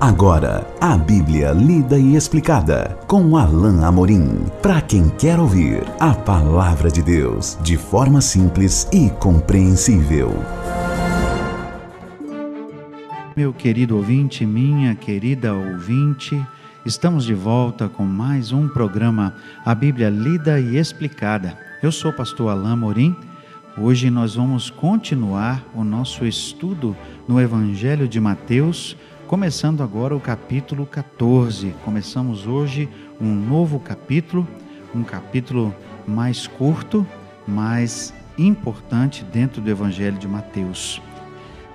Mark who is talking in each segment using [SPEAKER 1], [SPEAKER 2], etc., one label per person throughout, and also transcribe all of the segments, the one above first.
[SPEAKER 1] Agora, a Bíblia lida e explicada com Alain Amorim. Para quem quer ouvir a palavra de Deus de forma simples e compreensível.
[SPEAKER 2] Meu querido ouvinte, minha querida ouvinte, estamos de volta com mais um programa A Bíblia lida e explicada. Eu sou o pastor Alain Amorim. Hoje nós vamos continuar o nosso estudo no Evangelho de Mateus começando agora o capítulo 14. Começamos hoje um novo capítulo, um capítulo mais curto, mais importante dentro do Evangelho de Mateus.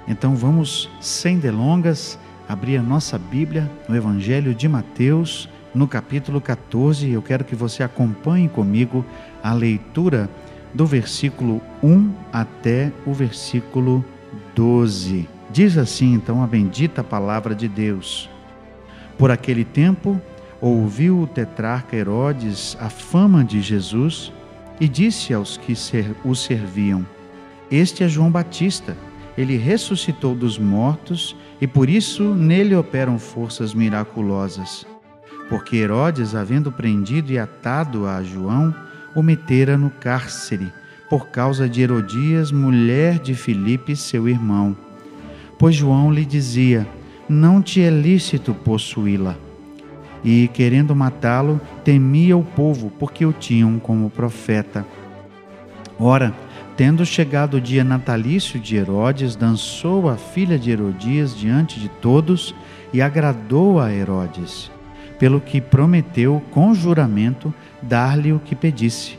[SPEAKER 2] Então vamos, sem delongas, abrir a nossa Bíblia no Evangelho de Mateus, no capítulo 14. Eu quero que você acompanhe comigo a leitura do versículo 1 até o versículo 12. Diz assim então a bendita palavra de Deus. Por aquele tempo, ouviu o tetrarca Herodes a fama de Jesus e disse aos que o serviam: Este é João Batista. Ele ressuscitou dos mortos e por isso nele operam forças miraculosas. Porque Herodes, havendo prendido e atado a João, o metera no cárcere, por causa de Herodias, mulher de Filipe, seu irmão pois João lhe dizia: Não te é lícito possuí-la. E, querendo matá-lo, temia o povo, porque o tinham como profeta. Ora, tendo chegado o dia natalício de Herodes, dançou a filha de Herodias diante de todos e agradou a Herodes, pelo que prometeu com juramento dar-lhe o que pedisse.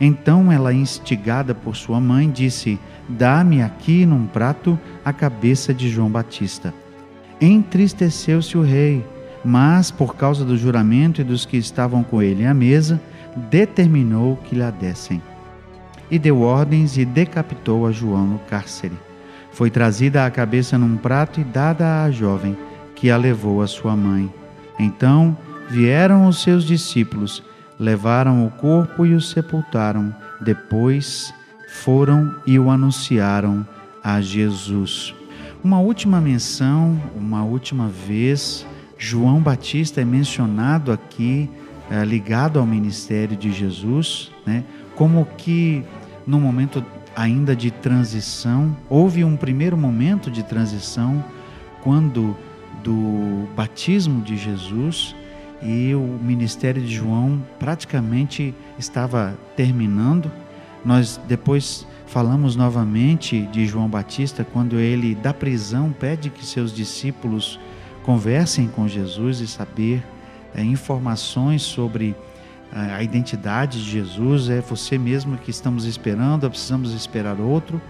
[SPEAKER 2] Então ela, instigada por sua mãe, disse: Dá-me aqui num prato a cabeça de João Batista. Entristeceu-se o rei, mas, por causa do juramento e dos que estavam com ele à mesa, determinou que lhe dessem. E deu ordens e decapitou a João no cárcere. Foi trazida a cabeça num prato e dada à jovem, que a levou à sua mãe. Então vieram os seus discípulos levaram o corpo e o sepultaram. Depois foram e o anunciaram a Jesus. Uma última menção, uma última vez, João Batista é mencionado aqui, é, ligado ao ministério de Jesus, né, como que no momento ainda de transição, houve um primeiro momento de transição quando do batismo de Jesus e o ministério de João praticamente estava terminando. Nós depois falamos novamente de João Batista quando ele da prisão pede que seus discípulos conversem com Jesus e saber é, informações sobre é, a identidade de Jesus. É você mesmo que estamos esperando, precisamos esperar outro.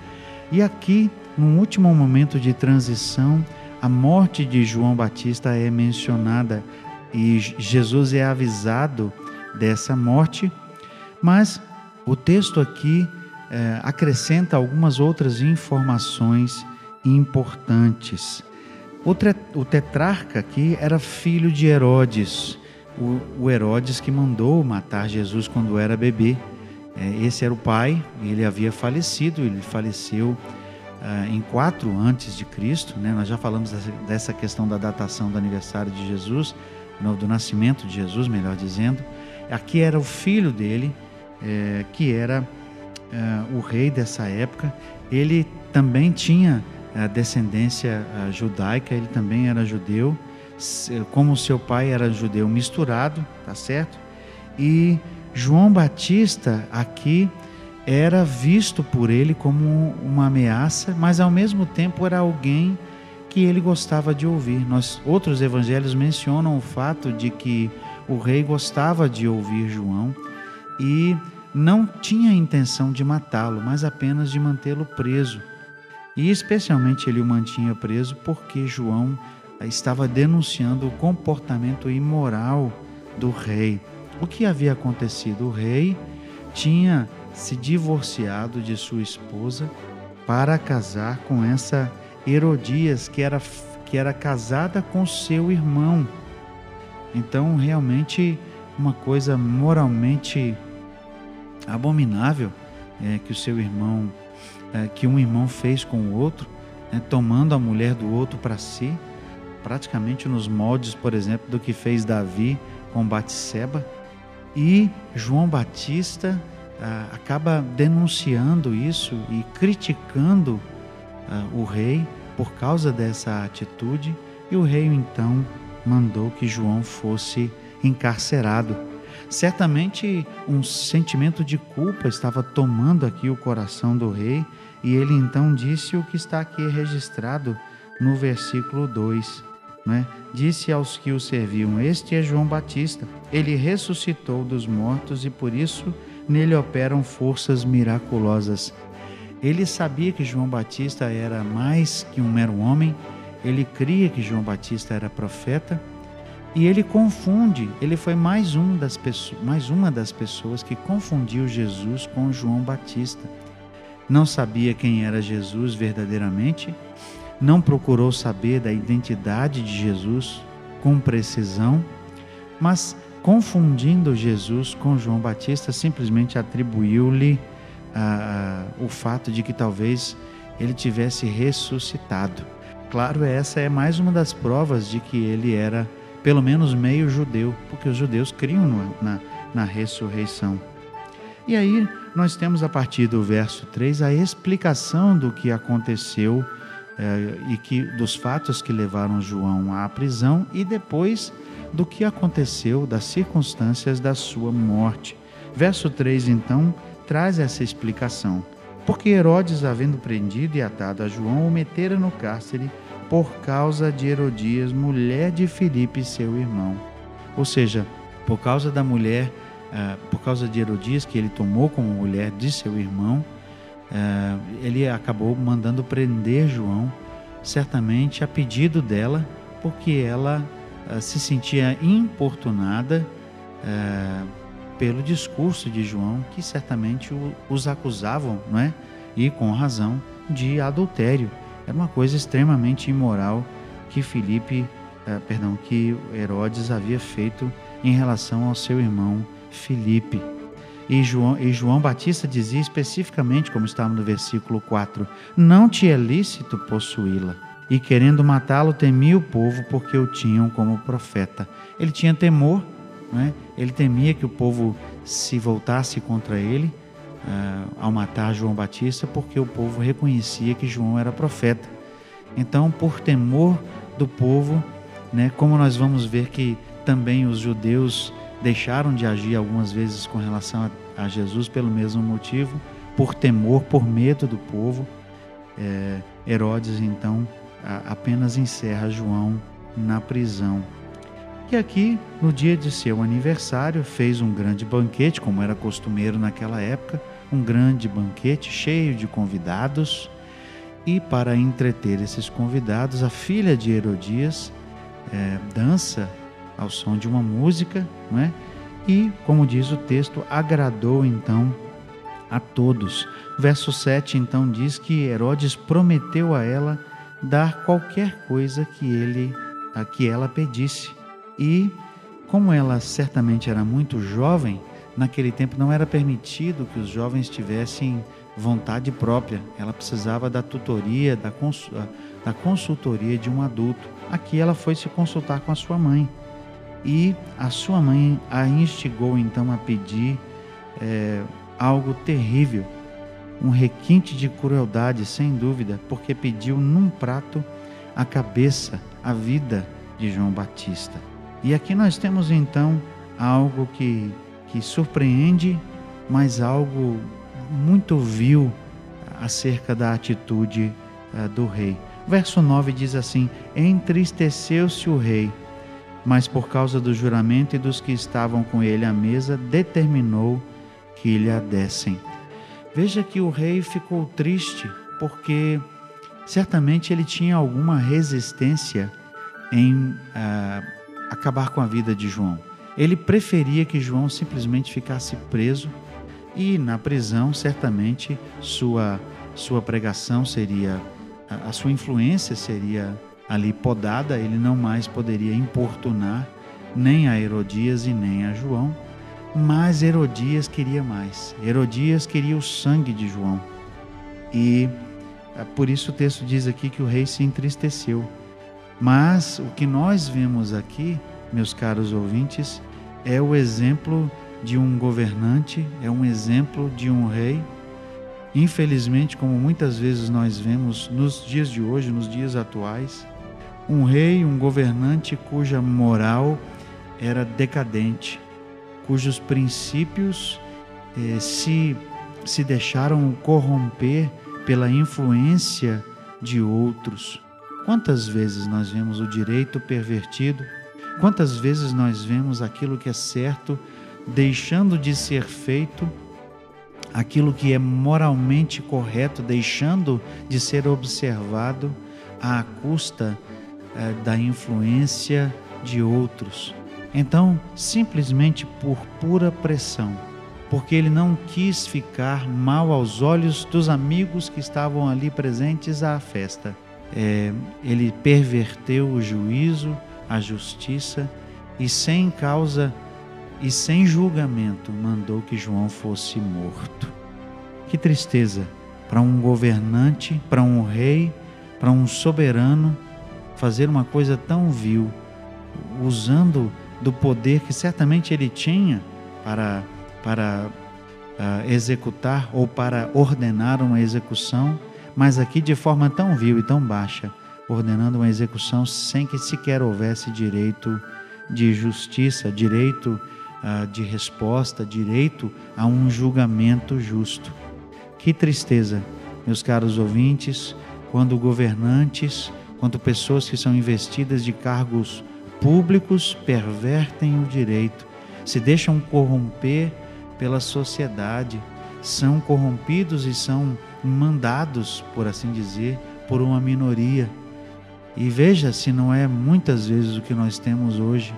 [SPEAKER 2] E aqui, num último momento de transição, a morte de João Batista é mencionada e Jesus é avisado dessa morte, mas o texto aqui é, acrescenta algumas outras informações importantes. O, o tetrarca aqui era filho de Herodes, o, o, Herodes que mandou matar Jesus quando era bebê. É, esse era o pai, ele havia falecido, ele faleceu é, em 4 antes de Cristo, né? Nós já falamos dessa, dessa questão da datação do aniversário de Jesus, do nascimento de Jesus, melhor dizendo. Aqui era o filho dele, é, que era é, o rei dessa época. Ele também tinha a descendência judaica, ele também era judeu, como seu pai era judeu misturado, tá certo? E João Batista aqui era visto por ele como uma ameaça, mas ao mesmo tempo era alguém que ele gostava de ouvir. Nós outros evangelhos mencionam o fato de que o rei gostava de ouvir João e não tinha intenção de matá-lo, mas apenas de mantê-lo preso. E especialmente ele o mantinha preso porque João estava denunciando o comportamento imoral do rei. O que havia acontecido? O rei tinha se divorciado de sua esposa para casar com essa Herodias, que era, que era casada com seu irmão. Então, realmente, uma coisa moralmente abominável é, que o seu irmão, é, que um irmão fez com o outro, né, tomando a mulher do outro para si. praticamente nos moldes, por exemplo, do que fez Davi com Batseba. E João Batista ah, acaba denunciando isso e criticando ah, o rei por causa dessa atitude, e o rei então mandou que João fosse encarcerado. Certamente um sentimento de culpa estava tomando aqui o coração do rei, e ele então disse o que está aqui registrado no versículo 2. Né? Disse aos que o serviam: Este é João Batista. Ele ressuscitou dos mortos e por isso nele operam forças miraculosas. Ele sabia que João Batista era mais que um mero homem, ele cria que João Batista era profeta e ele confunde, ele foi mais, um das pessoas, mais uma das pessoas que confundiu Jesus com João Batista. Não sabia quem era Jesus verdadeiramente, não procurou saber da identidade de Jesus com precisão, mas confundindo Jesus com João Batista, simplesmente atribuiu-lhe o fato de que talvez ele tivesse ressuscitado. Claro, essa é mais uma das provas de que ele era pelo menos meio judeu, porque os judeus criam na, na ressurreição. E aí nós temos a partir do verso 3 a explicação do que aconteceu eh, e que dos fatos que levaram João à prisão e depois do que aconteceu, das circunstâncias da sua morte. Verso 3 então traz essa explicação. Porque Herodes, havendo prendido e atado a João, o metera no cárcere por causa de Herodias, mulher de Filipe, seu irmão. Ou seja, por causa da mulher, uh, por causa de Herodias, que ele tomou como mulher de seu irmão, uh, ele acabou mandando prender João, certamente a pedido dela, porque ela uh, se sentia importunada pelo discurso de João, que certamente os acusavam, não é? E com razão, de adultério. Era uma coisa extremamente imoral que Filipe, eh, perdão, que Herodes havia feito em relação ao seu irmão Filipe. E João, e João Batista dizia especificamente, como está no versículo 4, não te é lícito possuí-la. E querendo matá-lo, temia o povo porque o tinham como profeta. Ele tinha temor né? Ele temia que o povo se voltasse contra ele uh, ao matar João Batista, porque o povo reconhecia que João era profeta. Então, por temor do povo, né, como nós vamos ver que também os judeus deixaram de agir algumas vezes com relação a, a Jesus pelo mesmo motivo, por temor, por medo do povo, é, Herodes então a, apenas encerra João na prisão. E aqui, no dia de seu aniversário, fez um grande banquete, como era costumeiro naquela época, um grande banquete cheio de convidados. E para entreter esses convidados, a filha de Herodias é, dança ao som de uma música, não é? E, como diz o texto, agradou então a todos. Verso 7 então diz que Herodes prometeu a ela dar qualquer coisa que ele a que ela pedisse. E, como ela certamente era muito jovem, naquele tempo não era permitido que os jovens tivessem vontade própria. Ela precisava da tutoria, da, da consultoria de um adulto. Aqui ela foi se consultar com a sua mãe. E a sua mãe a instigou então a pedir é, algo terrível, um requinte de crueldade, sem dúvida, porque pediu num prato a cabeça, a vida de João Batista. E aqui nós temos então algo que, que surpreende, mas algo muito vil acerca da atitude uh, do rei. Verso 9 diz assim: Entristeceu-se o rei, mas por causa do juramento e dos que estavam com ele à mesa, determinou que lhe a dessem. Veja que o rei ficou triste, porque certamente ele tinha alguma resistência em uh, acabar com a vida de João. Ele preferia que João simplesmente ficasse preso e na prisão certamente sua sua pregação seria a, sua influência seria ali podada, ele não mais poderia importunar nem a Herodias e nem a João, mas Herodias queria mais. Herodias queria o sangue de João. E é, por isso o texto diz aqui que o rei se entristeceu Mas o que nós vemos aqui, meus caros ouvintes, é o exemplo de um governante, é um exemplo de um rei. Infelizmente, como muitas vezes nós vemos nos dias de hoje, nos dias atuais, um rei, um governante cuja moral era decadente, cujos princípios eh, se, se deixaram corromper pela influência de outros. Quantas vezes nós vemos o direito pervertido? Quantas vezes nós vemos aquilo que é certo deixando de ser feito, aquilo que é moralmente correto deixando de ser observado à custa eh, da influência de outros? Então, simplesmente por pura pressão, porque ele não quis ficar mal aos olhos dos amigos que estavam ali presentes à festa. É, ele perverteu o juízo, a justiça e sem causa e sem julgamento mandou que João fosse morto. Que tristeza para um governante, para um rei, para um soberano fazer uma coisa tão vil, usando do poder que certamente ele tinha para, para uh, executar ou para ordenar uma execução, mas aqui de forma tão vil e tão baixa, ordenando uma execução sem que sequer houvesse direito de justiça, direito uh, de resposta, direito a um julgamento justo. Que tristeza, meus caros ouvintes, quando governantes, quando pessoas que são investidas de cargos públicos pervertem o direito, se deixam corromper pela sociedade, são corrompidos e são mandados, por assim dizer, por uma minoria. E veja se não é muitas vezes o que nós temos hoje.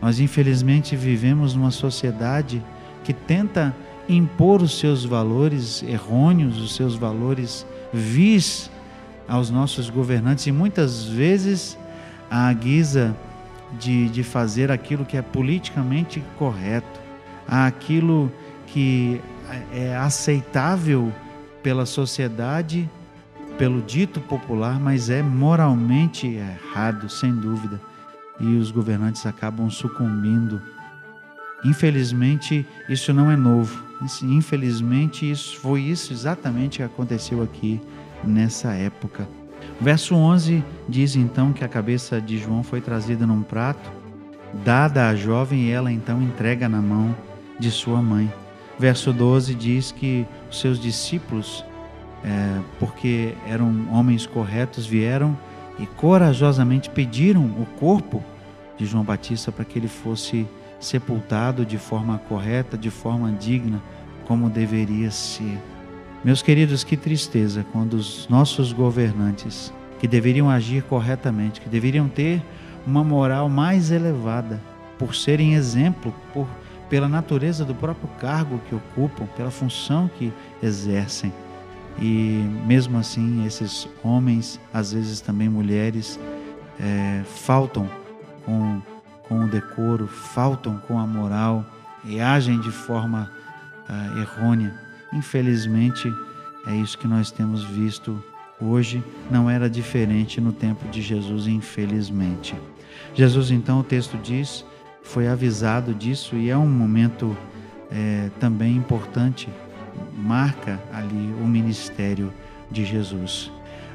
[SPEAKER 2] Nós, infelizmente, vivemos numa sociedade que tenta impor os seus valores errôneos, os seus valores vis aos nossos governantes e muitas vezes à guisa de, de fazer aquilo que é politicamente correto, aquilo que é aceitável pela sociedade, pelo dito popular, mas é moralmente errado, sem dúvida. E os governantes acabam sucumbindo. Infelizmente, isso não é novo. Infelizmente, isso foi isso exatamente que aconteceu aqui nessa época. Verso 11 diz então que a cabeça de João foi trazida num prato, dada à jovem e ela então entrega na mão de sua mãe. Verso 12 diz que os seus discípulos, é, porque eram homens corretos, vieram e corajosamente pediram o corpo de João Batista para que ele fosse sepultado de forma correta, de forma digna, como deveria ser. Meus queridos, que tristeza quando os nossos governantes, que deveriam agir corretamente, que deveriam ter uma moral mais elevada, por serem exemplo, por pela natureza do próprio cargo que ocupam, pela função que exercem. E mesmo assim, esses homens, às vezes também mulheres, é, faltam com, com o decoro, faltam com a moral e agem de forma ah, errônea. Infelizmente, é isso que nós temos visto hoje, não era diferente no tempo de Jesus, infelizmente. Jesus, então, o texto diz, foi avisado disso e é um momento é, também importante, marca ali o ministério de Jesus.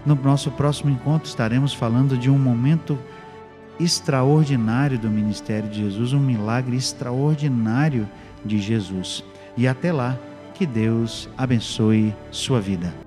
[SPEAKER 2] No nosso próximo encontro estaremos falando de um momento extraordinário do ministério de Jesus, um milagre extraordinário de Jesus. E até lá, que Deus abençoe sua vida.